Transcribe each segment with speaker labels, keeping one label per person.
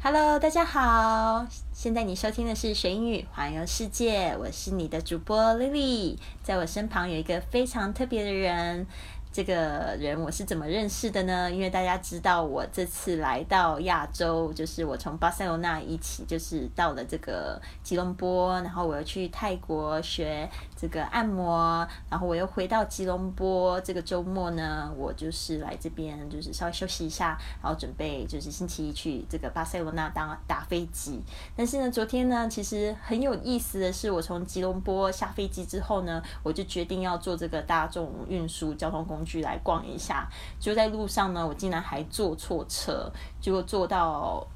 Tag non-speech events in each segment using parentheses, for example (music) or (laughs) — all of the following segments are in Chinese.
Speaker 1: Hello，大家好，现在你收听的是学英语环游世界，我是你的主播 Lily，在我身旁有一个非常特别的人。这个人我是怎么认识的呢？因为大家知道我这次来到亚洲，就是我从巴塞罗那一起就是到了这个吉隆坡，然后我又去泰国学这个按摩，然后我又回到吉隆坡。这个周末呢，我就是来这边就是稍微休息一下，然后准备就是星期一去这个巴塞罗那当打飞机。但是呢，昨天呢，其实很有意思的是，我从吉隆坡下飞机之后呢，我就决定要坐这个大众运输交通工。具来逛一下，就在路上呢，我竟然还坐错车，结果坐到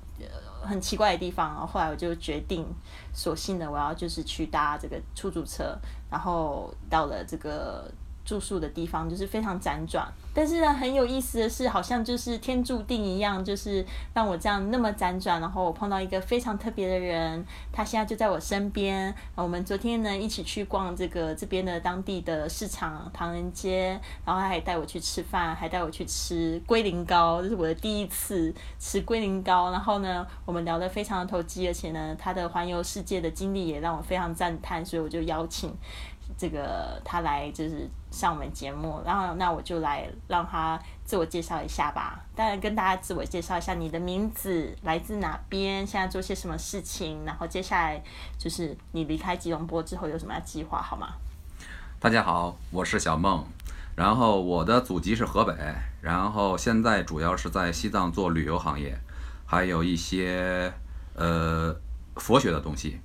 Speaker 1: 很奇怪的地方。后来我就决定，索性的我要就是去搭这个出租车，然后到了这个。住宿的地方就是非常辗转，但是呢，很有意思的是，好像就是天注定一样，就是让我这样那么辗转，然后我碰到一个非常特别的人，他现在就在我身边。我们昨天呢一起去逛这个这边的当地的市场唐人街，然后他还带我去吃饭，还带我去吃龟苓膏，这是我的第一次吃龟苓膏。然后呢，我们聊得非常的投机，而且呢，他的环游世界的经历也让我非常赞叹，所以我就邀请。这个他来就是上我们节目，然后那我就来让他自我介绍一下吧。当然跟大家自我介绍一下，你的名字来自哪边，现在做些什么事情，然后接下来就是你离开吉隆坡之后有什么计划，好吗？
Speaker 2: 大家好，我是小梦，然后我的祖籍是河北，然后现在主要是在西藏做旅游行业，还有一些呃佛学的东西。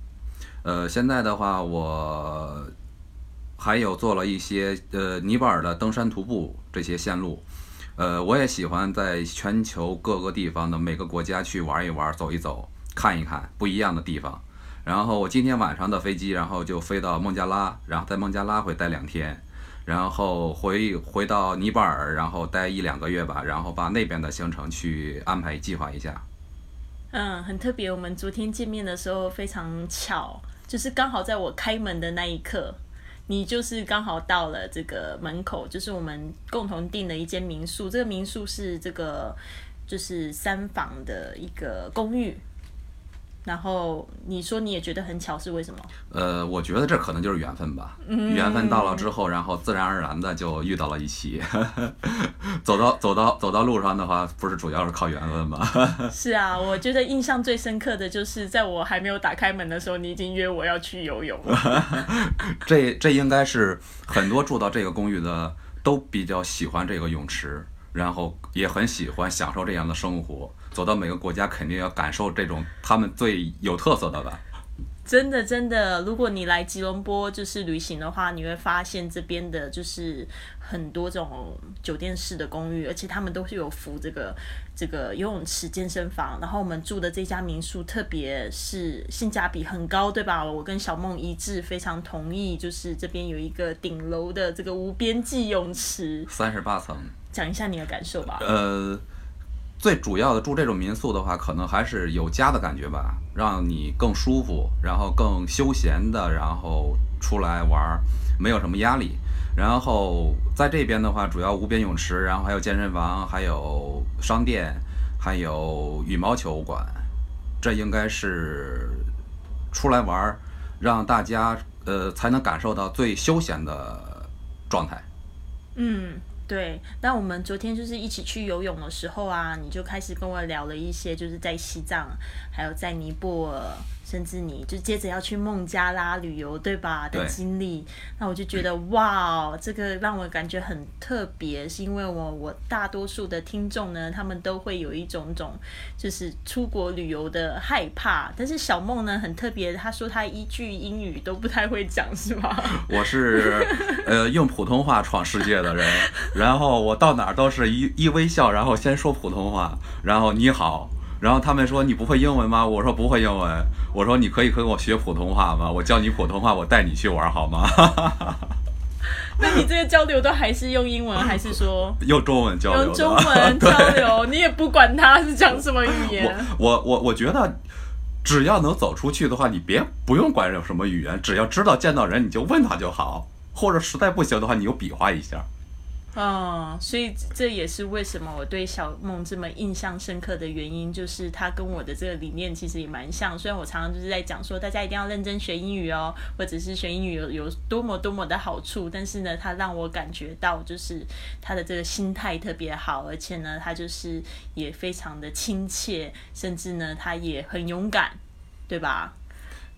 Speaker 2: 呃，现在的话我。还有做了一些呃尼泊尔的登山徒步这些线路，呃，我也喜欢在全球各个地方的每个国家去玩一玩、走一走、看一看不一样的地方。然后我今天晚上的飞机，然后就飞到孟加拉，然后在孟加拉会待两天，然后回回到尼泊尔，然后待一两个月吧，然后把那边的行程去安排计划一下。
Speaker 1: 嗯，很特别。我们昨天见面的时候非常巧，就是刚好在我开门的那一刻。你就是刚好到了这个门口，就是我们共同订的一间民宿。这个民宿是这个就是三房的一个公寓。然后你说你也觉得很巧，是为什么？
Speaker 2: 呃，我觉得这可能就是缘分吧。缘分到了之后，然后自然而然的就遇到了一起。(laughs) 走到走到走到路上的话，不是主要是靠缘分吗？(laughs)
Speaker 1: 是啊，我觉得印象最深刻的就是在我还没有打开门的时候，你已经约我要去游泳。(laughs)
Speaker 2: 这这应该是很多住到这个公寓的都比较喜欢这个泳池，然后也很喜欢享受这样的生活。走到每个国家，肯定要感受这种他们最有特色的吧。
Speaker 1: 真的，真的，如果你来吉隆坡就是旅行的话，你会发现这边的就是很多种酒店式的公寓，而且他们都是有附这个这个游泳池、健身房。然后我们住的这家民宿，特别是性价比很高，对吧？我跟小梦一致，非常同意。就是这边有一个顶楼的这个无边际泳池，
Speaker 2: 三十八层。
Speaker 1: 讲一下你的感受吧。
Speaker 2: 呃。最主要的住这种民宿的话，可能还是有家的感觉吧，让你更舒服，然后更休闲的，然后出来玩，没有什么压力。然后在这边的话，主要无边泳池，然后还有健身房，还有商店，还有羽毛球馆，这应该是出来玩，让大家呃才能感受到最休闲的状态。
Speaker 1: 嗯。对，那我们昨天就是一起去游泳的时候啊，你就开始跟我聊了一些，就是在西藏，还有在尼泊尔。甚至你就接着要去孟加拉旅游，对吧？的经历，那我就觉得哇，(clears throat) 这个让我感觉很特别，是因为我我大多数的听众呢，他们都会有一种种就是出国旅游的害怕，但是小梦呢很特别，他说他一句英语都不太会讲，是吗？
Speaker 2: 我是呃用普通话闯世界的人，然后我到哪儿都是一一微笑，然后先说普通话，然后你好。然后他们说你不会英文吗？我说不会英文。我说你可以跟我学普通话吗？我教你普通话，我带你去玩好吗？(laughs)
Speaker 1: 那你这些交流都还是用英文，还是说
Speaker 2: 用中文交流？
Speaker 1: 用中文交流，你也不管他是讲什么语言。(laughs)
Speaker 2: 我我我觉得，只要能走出去的话，你别不用管有什么语言，只要知道见到人你就问他就好，或者实在不行的话，你就比划一下。
Speaker 1: 哦，所以这也是为什么我对小梦这么印象深刻的原因，就是他跟我的这个理念其实也蛮像。虽然我常常就是在讲说，大家一定要认真学英语哦，或者是学英语有有多么多么的好处，但是呢，他让我感觉到就是他的这个心态特别好，而且呢，他就是也非常的亲切，甚至呢，他也很勇敢，对吧？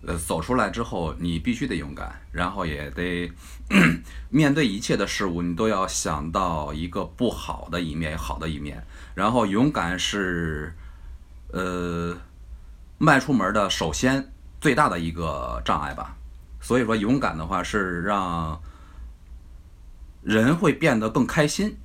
Speaker 2: 呃，走出来之后，你必须得勇敢，然后也得 (clears throat) 面对一切的事物，你都要想到一个不好的一面，好的一面。然后勇敢是，呃，迈出门的首先最大的一个障碍吧。所以说，勇敢的话是让人会变得更开心。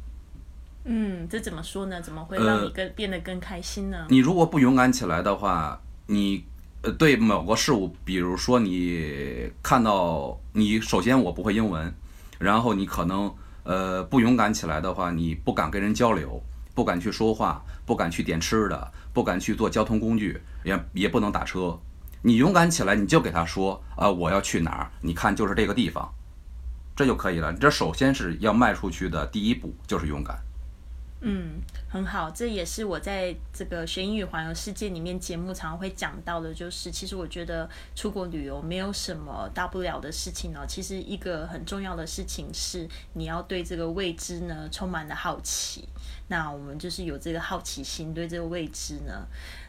Speaker 1: 嗯，这怎么说呢？怎么会让你更变得更开心呢？
Speaker 2: 你如果不勇敢起来的话，你。对某个事物，比如说你看到你，首先我不会英文，然后你可能呃不勇敢起来的话，你不敢跟人交流，不敢去说话，不敢去点吃的，不敢去做交通工具，也也不能打车。你勇敢起来，你就给他说啊，我要去哪儿？你看就是这个地方，这就可以了。这首先是要迈出去的第一步，就是勇敢。
Speaker 1: 嗯，很好，这也是我在这个学英语环游世界里面节目常常会讲到的，就是其实我觉得出国旅游没有什么大不了的事情哦。其实一个很重要的事情是你要对这个未知呢充满了好奇。那我们就是有这个好奇心，对这个未知呢。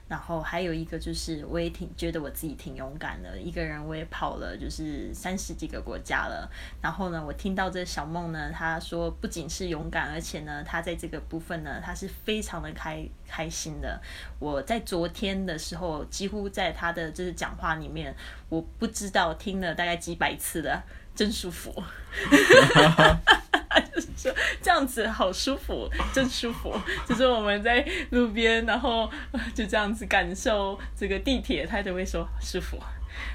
Speaker 1: 然后还有一个就是，我也挺觉得我自己挺勇敢的，一个人我也跑了就是三十几个国家了。然后呢，我听到这小梦呢，他说不仅是勇敢，而且呢，他在这个部分呢，他是非常的开开心的。我在昨天的时候，几乎在他的就是讲话里面，我不知道听了大概几百次的，真舒服。就 (laughs) 是说这样子好舒服，(laughs) 真舒服。就是我们在路边，然后就这样子感受这个地铁，他都会说舒服。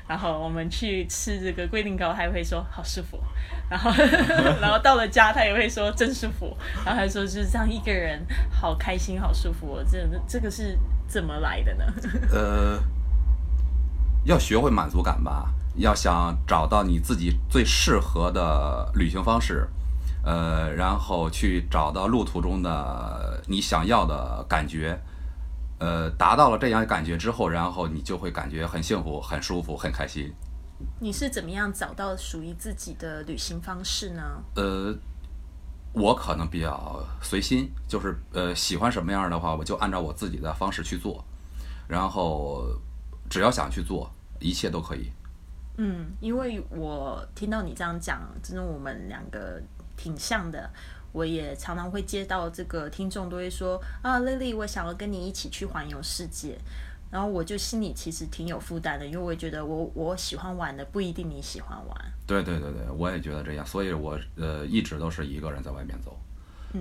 Speaker 1: 然后我们去吃这个龟苓膏，他也会说好舒服。然后 (laughs) 然后到了家，他也会说真舒服。然后他说就是这样一个人好开心，好舒服。这这个是怎么来的呢？
Speaker 2: 呃，要学会满足感吧。要想找到你自己最适合的旅行方式。呃，然后去找到路途中的你想要的感觉，呃，达到了这样感觉之后，然后你就会感觉很幸福、很舒服、很开心。
Speaker 1: 你是怎么样找到属于自己的旅行方式呢？
Speaker 2: 呃，我可能比较随心，就是呃，喜欢什么样的话，我就按照我自己的方式去做，然后只要想去做，一切都可以。
Speaker 1: 嗯，因为我听到你这样讲，真的，我们两个。挺像的，我也常常会接到这个听众都会说啊，Lily，我想要跟你一起去环游世界，然后我就心里其实挺有负担的，因为我觉得我我喜欢玩的不一定你喜欢玩。
Speaker 2: 对对对对，我也觉得这样，所以我呃一直都是一个人在外面走，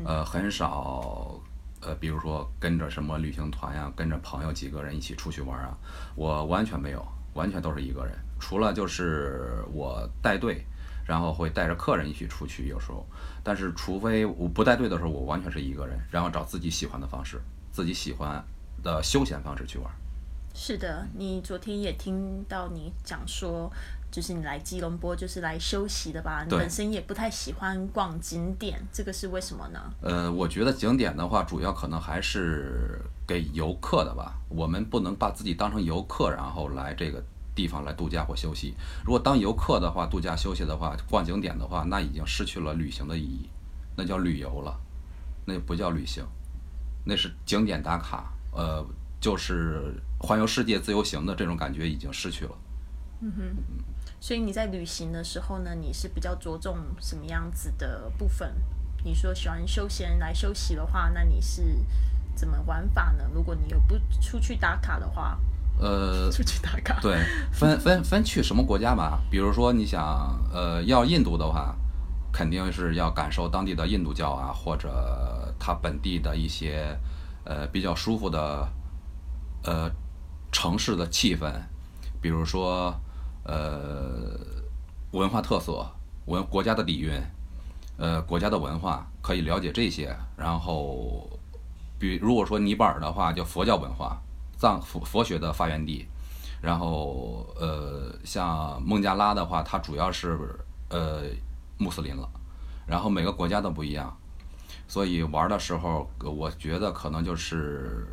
Speaker 2: 呃很少呃比如说跟着什么旅行团呀，跟着朋友几个人一起出去玩啊，我完全没有，完全都是一个人，除了就是我带队。然后会带着客人一起出去，有时候，但是除非我不带队的时候，我完全是一个人，然后找自己喜欢的方式，自己喜欢的休闲方式去玩。
Speaker 1: 是的，你昨天也听到你讲说，就是你来吉隆坡就是来休息的吧？你本身也不太喜欢逛景点，这个是为什么呢？
Speaker 2: 呃，我觉得景点的话，主要可能还是给游客的吧。我们不能把自己当成游客，然后来这个。地方来度假或休息，如果当游客的话，度假休息的话，逛景点的话，那已经失去了旅行的意义，那叫旅游了，那不叫旅行，那是景点打卡，呃，就是环游世界自由行的这种感觉已经失去了。
Speaker 1: 嗯哼，所以你在旅行的时候呢，你是比较着重什么样子的部分？你说喜欢休闲来休息的话，那你是怎么玩法呢？如果你有不出去打卡的话？
Speaker 2: 呃，
Speaker 1: 出去打卡。
Speaker 2: 对，分分分去什么国家吧。比如说，你想，呃，要印度的话，肯定是要感受当地的印度教啊，或者它本地的一些，呃，比较舒服的，呃，城市的气氛。比如说，呃，文化特色、文国家的底蕴，呃，国家的文化，可以了解这些。然后，比如果说尼泊尔的话，叫佛教文化。藏佛佛学的发源地，然后呃，像孟加拉的话，它主要是呃穆斯林了，然后每个国家都不一样，所以玩的时候，呃我觉得可能就是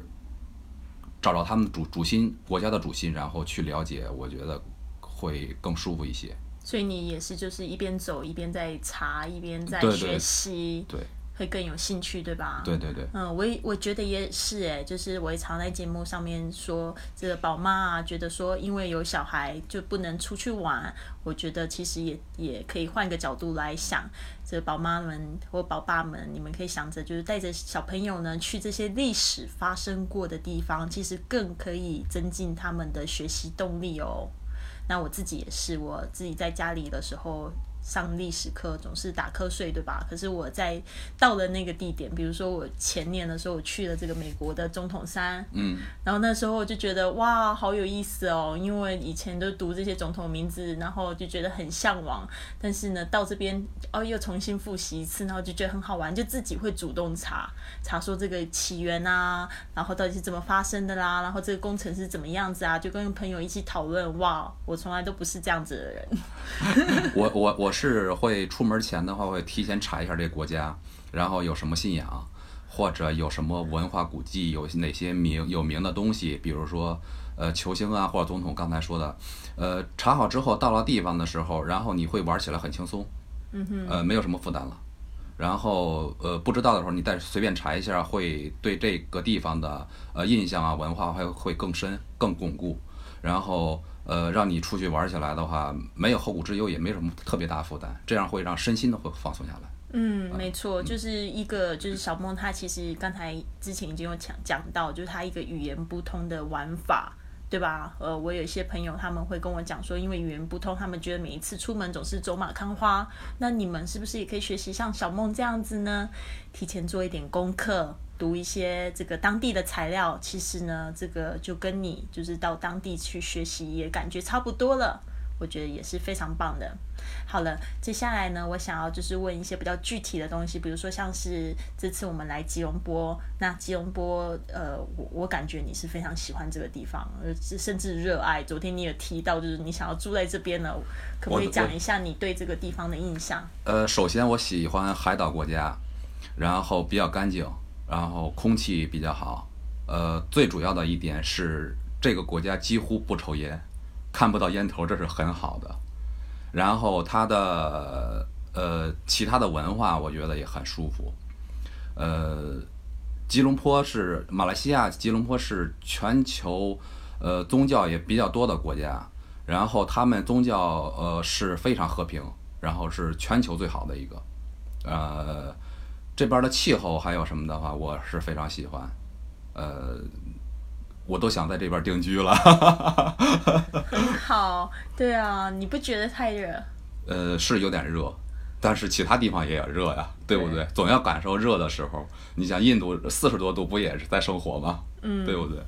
Speaker 2: 找到他们主主心国家的主心，然后去了解，我觉得会更舒服一些。
Speaker 1: 所以你也是就是一边走一边在查，一边在学习，
Speaker 2: 对
Speaker 1: 会更有兴趣，对吧？
Speaker 2: 对对对，
Speaker 1: 嗯，我也我觉得也是哎，就是我也常在节目上面说，这个宝妈啊，觉得说因为有小孩就不能出去玩，我觉得其实也也可以换个角度来想，这个宝妈们或宝爸们，你们可以想着就是带着小朋友呢去这些历史发生过的地方，其实更可以增进他们的学习动力哦。那我自己也是，我自己在家里的时候上历史课总是打瞌睡，对吧？可是我在到了那个地点，比如说我前年的时候，我去了这个美国的总统山，
Speaker 2: 嗯，
Speaker 1: 然后那时候我就觉得哇，好有意思哦，因为以前都读这些总统名字，然后就觉得很向往，但是呢，到这边哦又重新复习一次，然后就觉得很好玩，就自己会主动查查说这个起源啊，然后到底是怎么发生的啦，然后这个工程是怎么样子啊，就跟朋友一起讨论。哇，我从来都不是这样子的人。(laughs)
Speaker 2: 我我我是会出门前的话，会提前查一下这个国家，然后有什么信仰，或者有什么文化古迹，有哪些名有名的东西，比如说呃球星啊，或者总统刚才说的，呃查好之后到了地方的时候，然后你会玩起来很轻松，
Speaker 1: 嗯哼，
Speaker 2: 呃没有什么负担了。然后呃不知道的时候，你再随便查一下，会对这个地方的呃印象啊文化会会更深更巩固，然后呃让你出去玩起来的话，没有后顾之忧，也没什么特别大负担，这样会让身心都会放松下来。
Speaker 1: 嗯，没错，就是一个就是小梦，她其实刚才之前已经有讲讲到，就是她一个语言不通的玩法，对吧？呃，我有一些朋友他们会跟我讲说，因为语言不通，他们觉得每一次出门总是走马看花。那你们是不是也可以学习像小梦这样子呢？提前做一点功课，读一些这个当地的材料，其实呢，这个就跟你就是到当地去学习也感觉差不多了。我觉得也是非常棒的。好了，接下来呢，我想要就是问一些比较具体的东西，比如说像是这次我们来吉隆坡，那吉隆坡，呃，我我感觉你是非常喜欢这个地方，甚至热爱。昨天你有提到，就是你想要住在这边呢，可不可以讲一下你对这个地方的印象？
Speaker 2: 呃，首先我喜欢海岛国家，然后比较干净，然后空气比较好。呃，最主要的一点是这个国家几乎不抽烟，看不到烟头，这是很好的。然后它的呃其他的文化，我觉得也很舒服。呃，吉隆坡是马来西亚，吉隆坡是全球呃宗教也比较多的国家，然后他们宗教呃是非常和平，然后是全球最好的一个。呃，这边的气候还有什么的话，我是非常喜欢。呃，我都想在这边定居了。
Speaker 1: 好，对啊，你不觉得太热？
Speaker 2: 呃，是有点热，但是其他地方也有热呀，对不对？总要感受热的时候。你像印度四十多度，不也是在生活吗？
Speaker 1: 嗯，
Speaker 2: 对不对？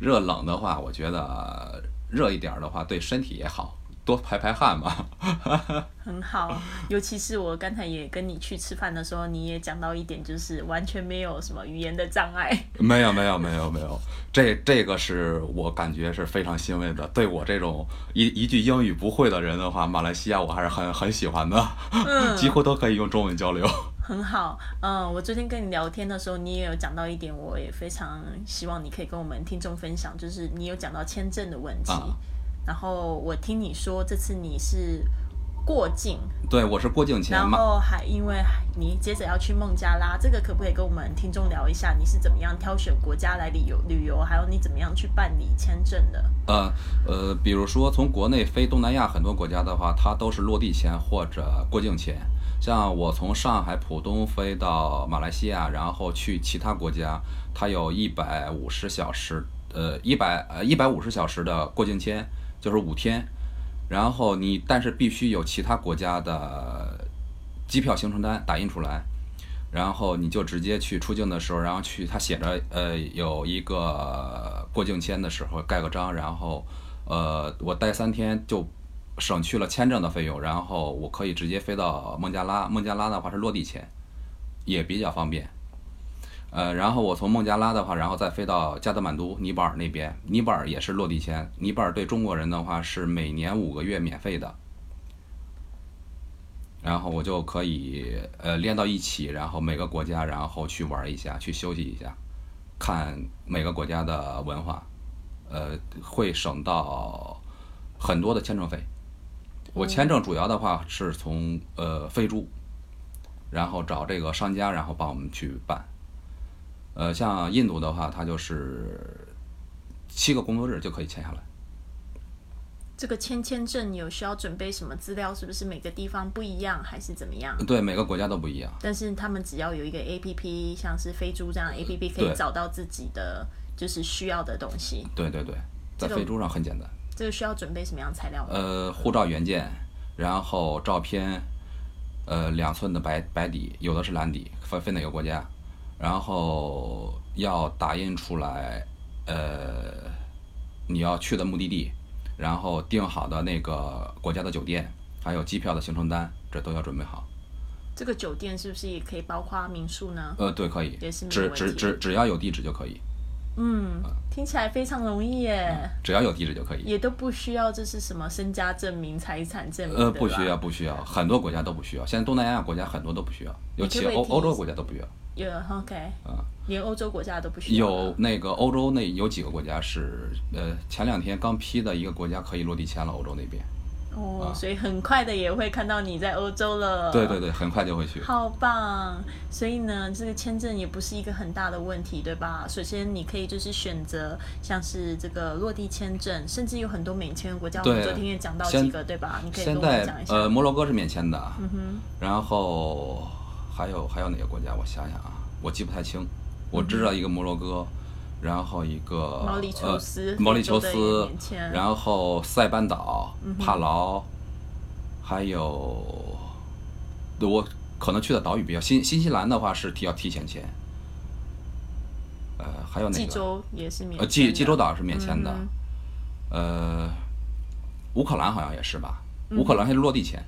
Speaker 2: 热冷的话，我觉得热一点儿的话对身体也好，多排排汗嘛。(laughs)
Speaker 1: 很好，尤其是我刚才也跟你去吃饭的时候，你也讲到一点，就是完全没有什么语言的障碍。(laughs)
Speaker 2: 没有没有没有没有，这这个是我感觉是非常欣慰的。对我这种一一句英语不会的人的话，马来西亚我还是很很喜欢的，
Speaker 1: 嗯 (laughs)
Speaker 2: 几乎都可以用中文交流。
Speaker 1: 很好，嗯，我昨天跟你聊天的时候，你也有讲到一点，我也非常希望你可以跟我们听众分享，就是你有讲到签证的问题，
Speaker 2: 啊
Speaker 1: 然后我听你说这次你是过境，
Speaker 2: 对，我是过境前
Speaker 1: 然
Speaker 2: 嘛，
Speaker 1: 后还因为你接着要去孟加拉，这个可不可以跟我们听众聊一下，你是怎么样挑选国家来旅游旅游，还有你怎么样去办理签证的？
Speaker 2: 呃呃，比如说从国内飞东南亚很多国家的话，它都是落地签或者过境签。像我从上海浦东飞到马来西亚，然后去其他国家，它有一百五十小时，呃，一百呃一百五十小时的过境签，就是五天。然后你但是必须有其他国家的机票行程单打印出来，然后你就直接去出境的时候，然后去它写着呃有一个过境签的时候盖个章，然后呃我待三天就省去了签证的费用，然后我可以直接飞到孟加拉，孟加拉的话是落地签，也比较方便。呃，然后我从孟加拉的话，然后再飞到加德满都尼泊尔那边，尼泊尔也是落地签，尼泊尔对中国人的话是每年五个月免费的。然后我就可以呃连到一起，然后每个国家然后去玩一下，去休息一下，看每个国家的文化，呃，会省到很多的签证费。我签证主要的话是从呃飞猪，然后找这个商家，然后帮我们去办。呃，像印度的话，它就是七个工作日就可以签下来。
Speaker 1: 这个签签证有需要准备什么资料？是不是每个地方不一样，还是怎么样？
Speaker 2: 对，每个国家都不一样。
Speaker 1: 但是他们只要有一个 A P P，像是飞猪这样 A P P，可以找到自己的就是需要的东西。
Speaker 2: 对对对，在飞猪上很简单。
Speaker 1: 这个需要准备什么样的材料？
Speaker 2: 呃，护照原件，然后照片，呃，两寸的白白底，有的是蓝底，分分哪个国家，然后要打印出来，呃，你要去的目的地，然后订好的那个国家的酒店，还有机票的行程单，这都要准备好。
Speaker 1: 这个酒店是不是也可以包括民宿呢？
Speaker 2: 呃，对，可以
Speaker 1: 也是，没
Speaker 2: 只只只只要有地址就可以，
Speaker 1: 嗯，听起来非常容易耶，
Speaker 2: 只要有地址就可以。
Speaker 1: 也都不需要这是什么身家证明、财产证明，
Speaker 2: 呃，不需要，不需要，很多国家都不需要。现在东南亚国家很多都不需要，尤其欧欧洲国家都不需要。
Speaker 1: 有 OK，
Speaker 2: 啊
Speaker 1: 连欧洲国家都不需要。
Speaker 2: 有那个欧洲那有几个国家是，呃，前两天刚批的一个国家可以落地签了，欧洲那边。
Speaker 1: 哦，所以很快的也会看到你在欧洲了。
Speaker 2: 对对对，很快就会去。
Speaker 1: 好棒！所以呢，这个签证也不是一个很大的问题，对吧？首先，你可以就是选择像是这个落地签证，甚至有很多免签的国家，我们昨天也讲到几个，对吧？你可以跟
Speaker 2: 现在
Speaker 1: 我们讲一下。
Speaker 2: 呃，摩洛哥是免签的，
Speaker 1: 嗯哼，
Speaker 2: 然后还有还有哪个国家？我想想啊，我记不太清。我知道一个摩洛哥，然后一个
Speaker 1: 毛里求斯
Speaker 2: 呃、毛里求斯然后塞班岛、帕劳，还有我可能去的岛屿比较新新西兰的话是提要提前签。呃，还有哪个？
Speaker 1: 济州也是免签。
Speaker 2: 呃，济济州岛是免签的。
Speaker 1: 嗯
Speaker 2: 呃，乌克兰好像也是吧？乌克兰还是落地签，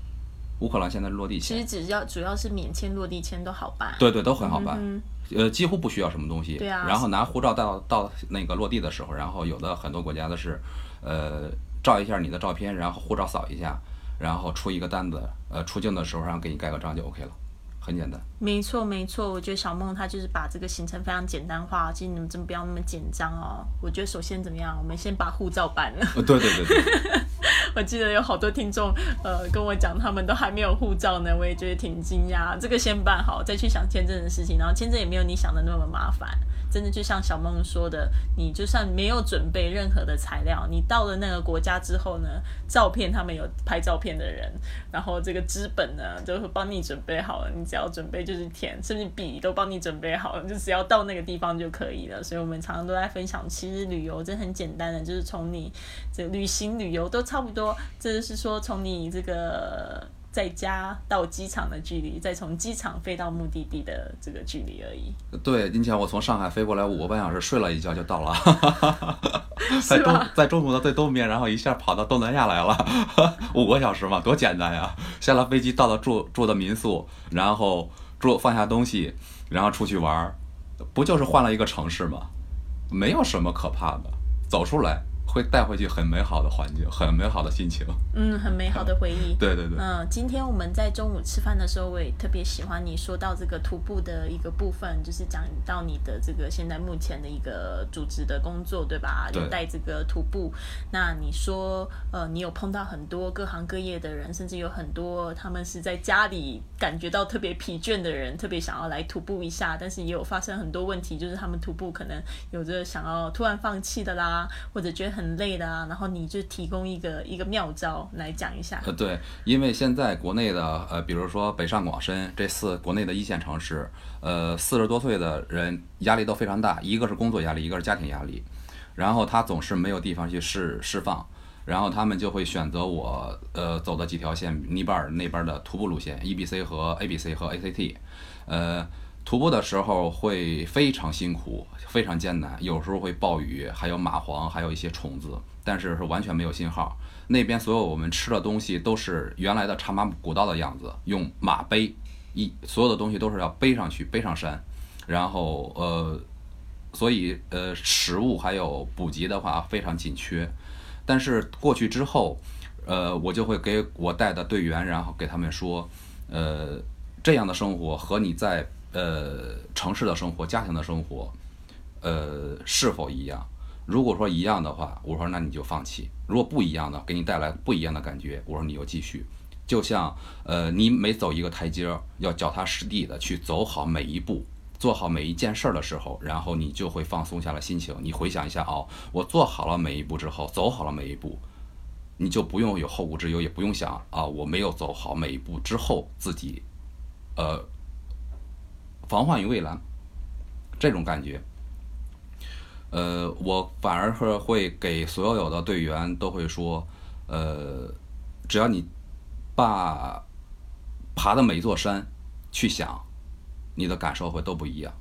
Speaker 2: 乌克兰现在落地签
Speaker 1: 其实，只要主要是免签、落地签都好办。
Speaker 2: 对对，都很好办。
Speaker 1: 嗯
Speaker 2: 呃，几乎不需要什么东西。
Speaker 1: 对啊
Speaker 2: 然后拿护照到到那个落地的时候，然后有的很多国家的是，呃，照一下你的照片，然后护照扫一下，然后出一个单子，呃，出境的时候然后给你盖个章就 OK 了，很简单。
Speaker 1: 没错，没错，我觉得小梦她就是把这个行程非常简单化。其实你们真不要那么紧张哦。我觉得首先怎么样，我们先把护照办了。
Speaker 2: 呃，对对对对，(laughs)
Speaker 1: 我记得有好多听众呃跟我讲，他们都还没有护照呢，我也觉得挺惊讶。这个先办好，再去想签证的事情。然后签证也没有你想的那么麻烦，真的就像小梦说的，你就算没有准备任何的材料，你到了那个国家之后呢，照片他们有拍照片的人，然后这个资本呢就会帮你准备好了，你只要准备就是填，甚至笔都帮你准备好了，就只要到那个地方就可以了。所以我们常常都在分享，其实旅游真的很简单的，就是从你这旅行旅游都差不多，这就是说从你这个。在家到机场的距离，再从机场飞到目的地的这个距离而已，
Speaker 2: 对，你想我从上海飞过来五个半小时，睡了一觉就到了，(laughs) 在中？在中国的最东边，然后一下跑到东南亚来了，(laughs) 五个小时嘛，多简单呀！下了飞机到了住住的民宿，然后住放下东西，然后出去玩儿，不就是换了一个城市吗？没有什么可怕的，走出来会带回去很美好的环境，很美好的心情。
Speaker 1: 嗯，很美好的回忆。
Speaker 2: 对 (laughs) 对对，
Speaker 1: 嗯，今天我们在中午吃饭的时候，我也特别喜欢你说到这个徒步的一个部分，就是讲到你的这个现在目前的一个组织的工作，对吧？
Speaker 2: 对
Speaker 1: 有带这个徒步。那你说，呃，你有碰到很多各行各业的人，甚至有很多他们是在家里感觉到特别疲倦的人，特别想要来徒步一下，但是也有发生很多问题，就是他们徒步可能有着想要突然放弃的啦，或者觉得很很累的啊，然后你就提供一个一个妙招来讲一下。
Speaker 2: 呃，对，因为现在国内的呃，比如说北上广深这四国内的一线城市，呃，四十多岁的人压力都非常大，一个是工作压力，一个是家庭压力，然后他总是没有地方去释释放，然后他们就会选择我呃走的几条线，尼泊尔那边的徒步路线，EBC 和 ABC 和 ACT，呃。徒步的时候会非常辛苦，非常艰难，有时候会暴雨，还有蚂蟥，还有一些虫子，但是是完全没有信号。那边所有我们吃的东西都是原来的茶马古道的样子，用马背，一所有的东西都是要背上去，背上山，然后呃，所以呃食物还有补给的话非常紧缺。但是过去之后，呃，我就会给我带的队员，然后给他们说，呃，这样的生活和你在呃城市的生活、家庭的生活，呃，是否一样？如果说一样的话，我说那你就放弃；如果不一样的，给你带来不一样的感觉，我说你就继续。就像呃，你每走一个台阶儿，要脚踏实地的去走好每一步，做好每一件事儿的时候，然后你就会放松下了心情。你回想一下哦，我做好了每一步之后，走好了每一步，你就不用有后顾之忧，也不用想啊，我没有走好每一步之后自己，呃，防患于未然，这种感觉。呃，我反而是会给所有的队员都会说，呃，只要你。把爬的每一座山去想，你的感受会都不一样，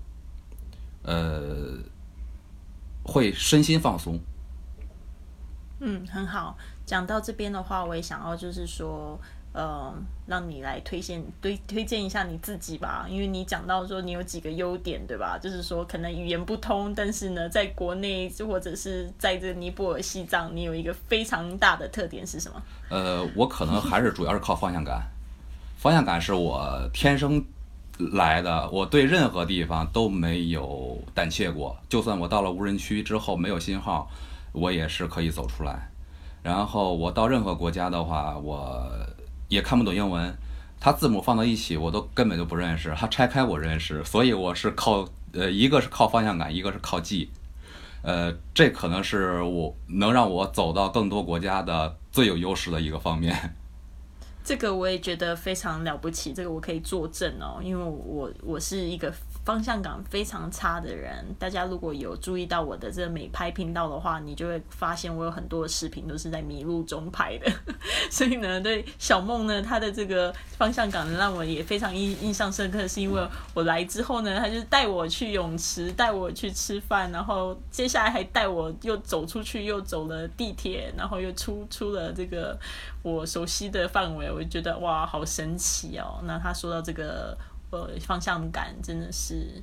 Speaker 2: 呃，会身心放松。
Speaker 1: 嗯，很好。讲到这边的话，我也想要就是说。呃，让你来推荐推推荐一下你自己吧，因为你讲到说你有几个优点，对吧？就是说可能语言不通，但是呢，在国内或者是在这尼泊尔、西藏，你有一个非常大的特点是什么？
Speaker 2: 呃，我可能还是主要是靠方向感，方向感是我天生来的，我对任何地方都没有胆怯过，就算我到了无人区之后没有信号，我也是可以走出来。然后我到任何国家的话，我。也看不懂英文，它字母放到一起，我都根本就不认识；它拆开我认识，所以我是靠呃，一个是靠方向感，一个是靠记，呃，这可能是我能让我走到更多国家的最有优势的一个方面。
Speaker 1: 这个我也觉得非常了不起，这个我可以作证哦，因为我我是一个。方向感非常差的人，大家如果有注意到我的这个美拍频道的话，你就会发现我有很多的视频都是在迷路中拍的。(laughs) 所以呢，对小梦呢，她的这个方向感让我也非常印印象深刻，是因为我来之后呢，他就带我去泳池，带我去吃饭，然后接下来还带我又走出去，又走了地铁，然后又出出了这个我熟悉的范围，我就觉得哇，好神奇哦。那他说到这个。呃，方向感真的是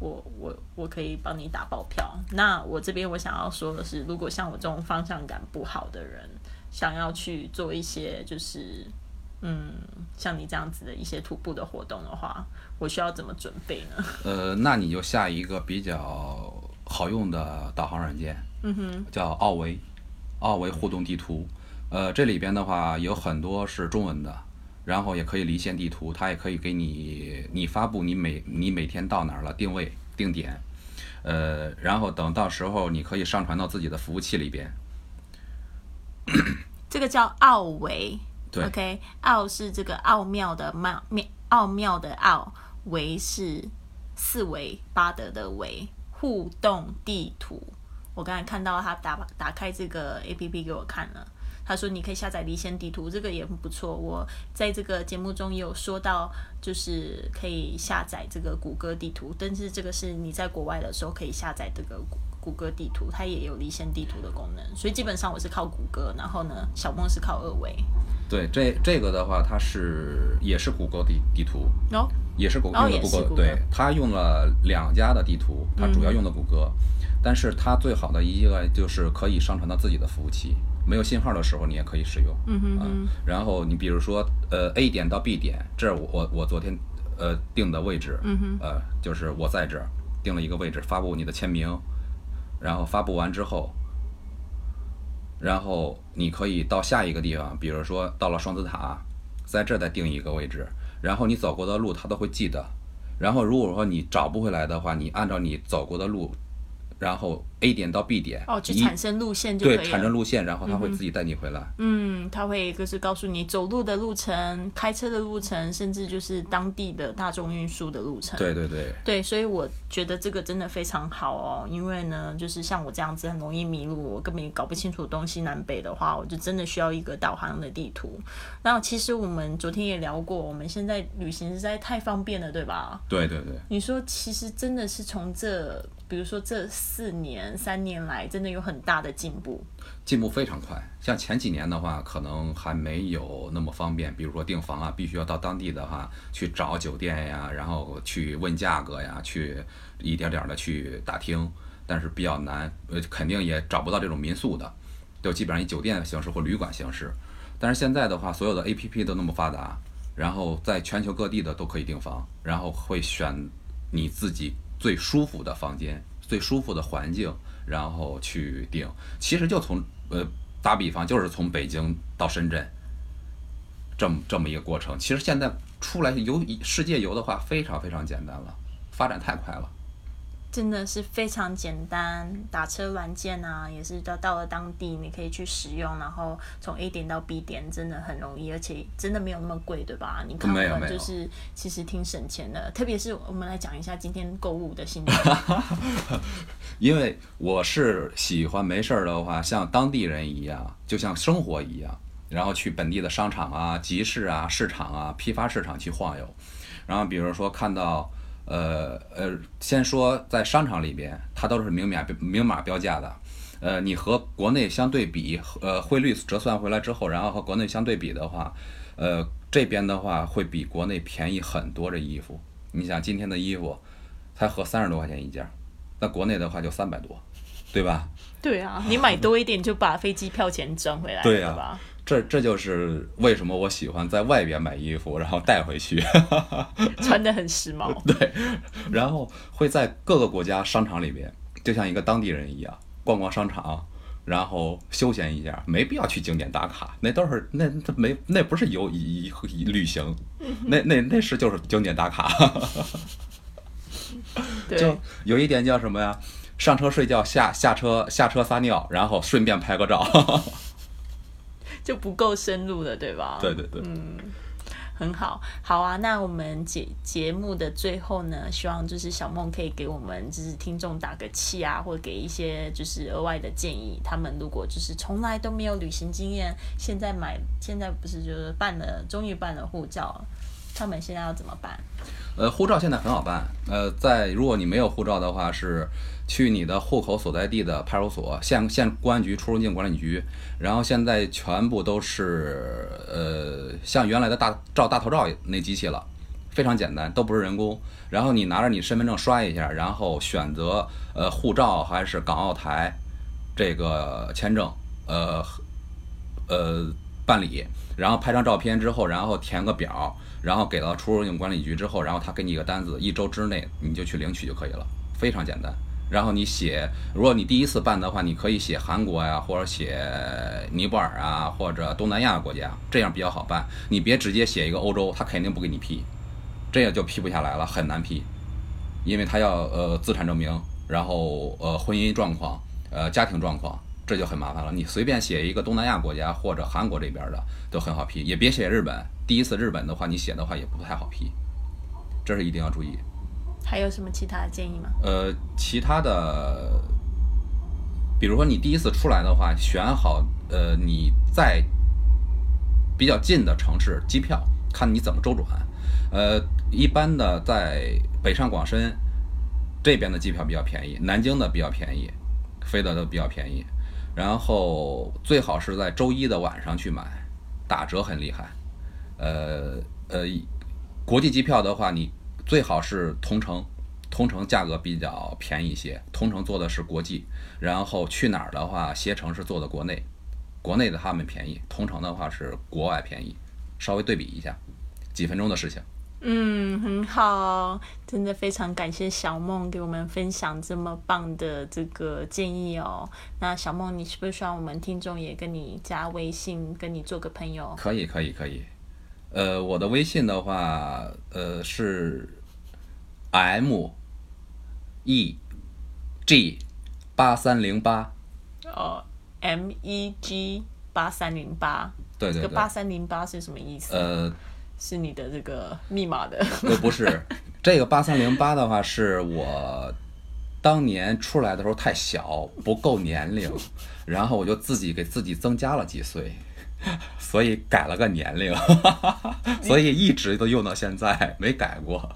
Speaker 1: 我我我可以帮你打包票。那我这边我想要说的是，如果像我这种方向感不好的人，想要去做一些就是嗯，像你这样子的一些徒步的活动的话，我需要怎么准备呢？
Speaker 2: 呃，那你就下一个比较好用的导航软件，
Speaker 1: 嗯哼，
Speaker 2: 叫奥维，奥维互动地图。呃，这里边的话有很多是中文的。然后也可以离线地图，它也可以给你你发布你每你每天到哪儿了定位定点，呃，然后等到时候你可以上传到自己的服务器里边。(coughs)
Speaker 1: 这个叫奥维，
Speaker 2: 对
Speaker 1: ，OK，奥是这个奥妙的妙妙奥妙的奥，维是四维八德的维，互动地图。我刚才看到他打打开这个 APP 给我看了。他说：“你可以下载离线地图，这个也很不错。我在这个节目中也有说到，就是可以下载这个谷歌地图，但是这个是你在国外的时候可以下载这个谷谷歌地图，它也有离线地图的功能。所以基本上我是靠谷歌，然后呢，小梦是靠二维。
Speaker 2: 对，这这个的话，它是也是谷歌地地图，
Speaker 1: 哦，
Speaker 2: 也是谷用的谷歌，对，它用了两家的地图，它主要用的谷歌，但是它最好的一个就是可以上传到自己的服务器。”没有信号的时候，你也可以使用。
Speaker 1: 嗯
Speaker 2: 哼。然后你比如说，呃，A 点到 B 点，这是我我昨天呃定的位置。
Speaker 1: 嗯哼。
Speaker 2: 呃，就是我在这儿定了一个位置，发布你的签名，然后发布完之后，然后你可以到下一个地方，比如说到了双子塔，在这儿再定一个位置，然后你走过的路他都会记得。然后如果说你找不回来的话，你按照你走过的路。然后 A 点到 B 点，
Speaker 1: 哦，就产生路线就可以
Speaker 2: 对，产生路线，然后它会自己带你回来。
Speaker 1: 嗯，它会就是告诉你走路的路程、开车的路程，甚至就是当地的大众运输的路程。
Speaker 2: 对对对。
Speaker 1: 对，所以我觉得这个真的非常好哦，因为呢，就是像我这样子很容易迷路，我根本搞不清楚东西南北的话，我就真的需要一个导航的地图。那其实我们昨天也聊过，我们现在旅行实在太方便了，对吧？
Speaker 2: 对对对。
Speaker 1: 你说，其实真的是从这。比如说这四年、三年来，真的有很大的进步，
Speaker 2: 进步非常快。像前几年的话，可能还没有那么方便。比如说订房啊，必须要到当地的话去找酒店呀，然后去问价格呀，去一点点的去打听，但是比较难，呃，肯定也找不到这种民宿的，就基本上以酒店形式或旅馆形式。但是现在的话，所有的 A P P 都那么发达，然后在全球各地的都可以订房，然后会选你自己最舒服的房间、最舒服的环境，然后去定。其实就从呃打比方，就是从北京到深圳，这么这么一个过程。其实现在出来游世界游的话，非常非常简单了，发展太快了。
Speaker 1: 真的是非常简单，打车软件啊，也是到到了当地你可以去使用，然后从 A 点到 B 点真的很容易，而且真的没有那么贵，对吧？你看我们就是其实挺省钱的，特别是我们来讲一下今天购物的心得。(laughs)
Speaker 2: 因为我是喜欢没事儿的话，像当地人一样，就像生活一样，然后去本地的商场啊、集市啊、市场啊、批发市场去晃悠，然后比如说看到。呃呃，先说在商场里边，它都是明码明码标价的。呃，你和国内相对比，呃，汇率折算回来之后，然后和国内相对比的话，呃，这边的话会比国内便宜很多。这衣服，你想今天的衣服才合三十多块钱一件，那国内的话就三百多，对吧？
Speaker 1: 对啊，你买多一点就把飞机票钱赚回来，
Speaker 2: 对
Speaker 1: 吧？
Speaker 2: 这这就是为什么我喜欢在外边买衣服，然后带回去，(laughs)
Speaker 1: 穿的很时髦。
Speaker 2: 对，然后会在各个国家商场里边，就像一个当地人一样逛逛商场，然后休闲一下，没必要去景点打卡，那都是那那没那不是游一旅行，(laughs) 那那那是就是景点打卡。(laughs) 就有一点叫什么呀？上车睡觉，下下车下车撒尿，然后顺便拍个照。
Speaker 1: 就不够深入了，对吧？
Speaker 2: 对对对，
Speaker 1: 嗯，很好，好啊。那我们节节目的最后呢，希望就是小梦可以给我们就是听众打个气啊，或者给一些就是额外的建议。他们如果就是从来都没有旅行经验，现在买现在不是就是办了，终于办了护照，他们现在要怎么办？
Speaker 2: 呃，护照现在很好办。呃，在如果你没有护照的话是。去你的户口所在地的派出所、县县公安局、出入境管理局，然后现在全部都是呃像原来的大照大头照那机器了，非常简单，都不是人工。然后你拿着你身份证刷一下，然后选择呃护照还是港澳台这个签证，呃呃办理，然后拍张照片之后，然后填个表，然后给到出入境管理局之后，然后他给你一个单子，一周之内你就去领取就可以了，非常简单。然后你写，如果你第一次办的话，你可以写韩国呀，或者写尼泊尔啊，或者东南亚国家，这样比较好办。你别直接写一个欧洲，他肯定不给你批，这样就批不下来了，很难批，因为他要呃资产证明，然后呃婚姻状况，呃家庭状况，这就很麻烦了。你随便写一个东南亚国家或者韩国这边的都很好批，也别写日本。第一次日本的话，你写的话也不太好批，这是一定要注意。
Speaker 1: 还有什么其他的建议吗？
Speaker 2: 呃，其他的，比如说你第一次出来的话，选好呃你在比较近的城市机票，看你怎么周转。呃，一般的在北上广深这边的机票比较便宜，南京的比较便宜，飞的都比较便宜。然后最好是在周一的晚上去买，打折很厉害。呃呃，国际机票的话，你。最好是同城，同城价格比较便宜一些。同城做的是国际，然后去哪儿的话，携程是做的国内，国内的他们便宜，同城的话是国外便宜，稍微对比一下，几分钟的事情。
Speaker 1: 嗯，很好，真的非常感谢小梦给我们分享这么棒的这个建议哦。那小梦，你是不是希望我们听众也跟你加微信，跟你做个朋友？
Speaker 2: 可以，可以，可以。呃，我的微信的话，呃是 M E G 八三零八。
Speaker 1: 哦，M E G 八三零八。
Speaker 2: 对对对。
Speaker 1: 这个八三零八是什么意思？
Speaker 2: 呃，
Speaker 1: 是你的这个密码的。
Speaker 2: 呃，不是，这个八三零八的话是我当年出来的时候太小，不够年龄，(laughs) 然后我就自己给自己增加了几岁。(laughs) 所以改了个年龄，(laughs) 所以一直都用到现在，没改过。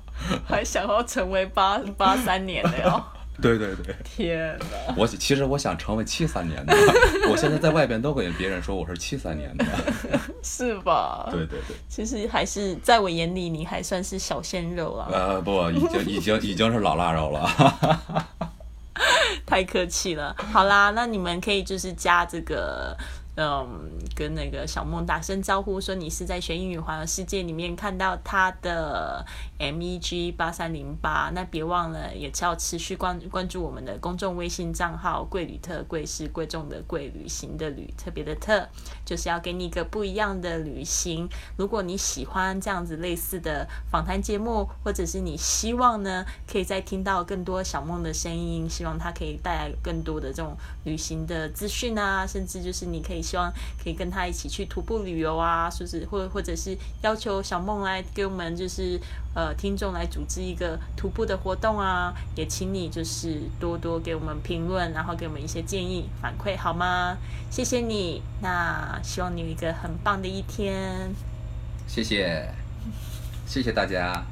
Speaker 1: 还想要成为八八三年的哟？
Speaker 2: 对对对。
Speaker 1: 天哪！
Speaker 2: 我其实我想成为七三年的，(laughs) 我现在在外边都跟别人说我是七三年的。(laughs)
Speaker 1: 是吧？
Speaker 2: 对对对。
Speaker 1: 其实还是在我眼里，你还算是小鲜肉啊。
Speaker 2: 呃，不，已经已经已经是老腊肉了。(laughs)
Speaker 1: 太客气了。好啦，那你们可以就是加这个。嗯，跟那个小梦打声招呼，说你是在学英语环游世界里面看到他的 M E G 八三零八。那别忘了，也要持续关关注我们的公众微信账号“贵旅特”，贵是贵重的贵，旅行的旅，特别的特，就是要给你一个不一样的旅行。如果你喜欢这样子类似的访谈节目，或者是你希望呢，可以再听到更多小梦的声音，希望它可以带来更多的这种旅行的资讯啊，甚至就是你可以希望可以跟他一起去徒步旅游啊，是不是？或或者是要求小梦来给我们就是呃听众来组织一个徒步的活动啊，也请你就是多多给我们评论，然后给我们一些建议反馈好吗？谢谢你，那希望你有一个很棒的一天。
Speaker 2: 谢谢，谢谢大家。